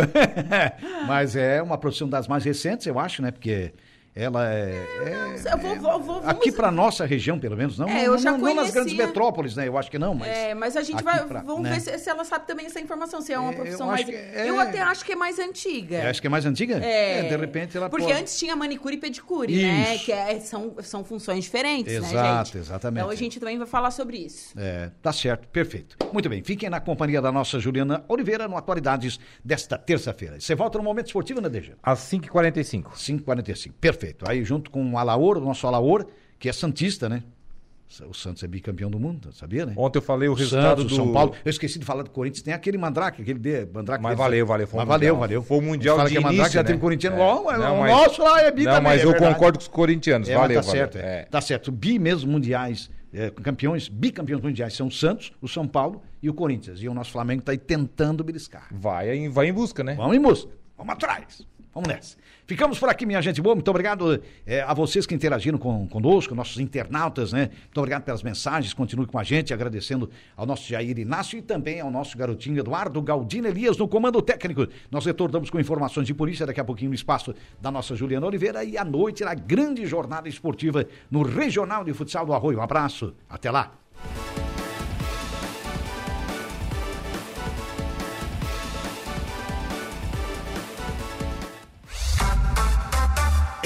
Mas é uma profissão das mais recentes, eu acho, né? Porque ela é. é- Eu vou- vou- vou- aqui vamos- para nossa região, pelo menos, não, É, não, eu já não, não nas grandes metrópoles, né? Eu acho que não, mas. É, mas a gente vai. pra- vamos né? ver se, se ela sabe também essa informação, se é uma É, profissão eu mais. que é- Eu até acho que é mais antiga. É, acho que é mais antiga? É, de repente ela Porque pode- antes tinha manicure e pedicure, né? Isso. Que é- são, são funções diferentes, né, Exato, exatamente. Então a gente também vai falar sobre isso. É, tá certo, perfeito. Muito bem, fiquem na companhia da nossa Juliana Oliveira no Atualidades desta terça-feira. Você volta no Momento Esportivo, né, DG? Às 5h45. 5h45, perfeito. Aí junto com o Alaor, o nosso Alaor, que é Santista, né? O Santos é bicampeão do mundo, sabia, né? Ontem eu falei o resultado Santos, do São Paulo. Eu esqueci de falar do Corinthians. Tem aquele Mandrake, aquele de Mandrake. Mas valeu, valeu, foi Mas valeu, mundial. valeu. Foi um mundial Fala de que é Mandrake, já tem né? corintiano. É. Ó, mas Não, o mas- nosso lá é bi Não, também, mas é eu verdade. concordo com os corintianos. É, valeu, tá valeu. certo. é. É. Tá certo. Bi mesmo mundiais, é, campeões, bicampeões mundiais são o Santos, o São Paulo e o Corinthians. E o nosso Flamengo está aí tentando beliscar. Vai, vai em busca, né? Vamos em busca. Vamos atrás. Vamos nessa. Ficamos por aqui, minha gente boa. Muito obrigado eh, a vocês que interagiram com, conosco, nossos internautas, né? Muito obrigado pelas mensagens. Continue com a gente, agradecendo ao nosso Jair Inácio e também ao nosso garotinho Eduardo Galdino Elias no comando técnico. Nós retornamos com informações de polícia daqui a pouquinho no espaço da nossa Juliana Oliveira e à noite na grande jornada esportiva no Regional de Futsal do Arroio. Um abraço. Até lá.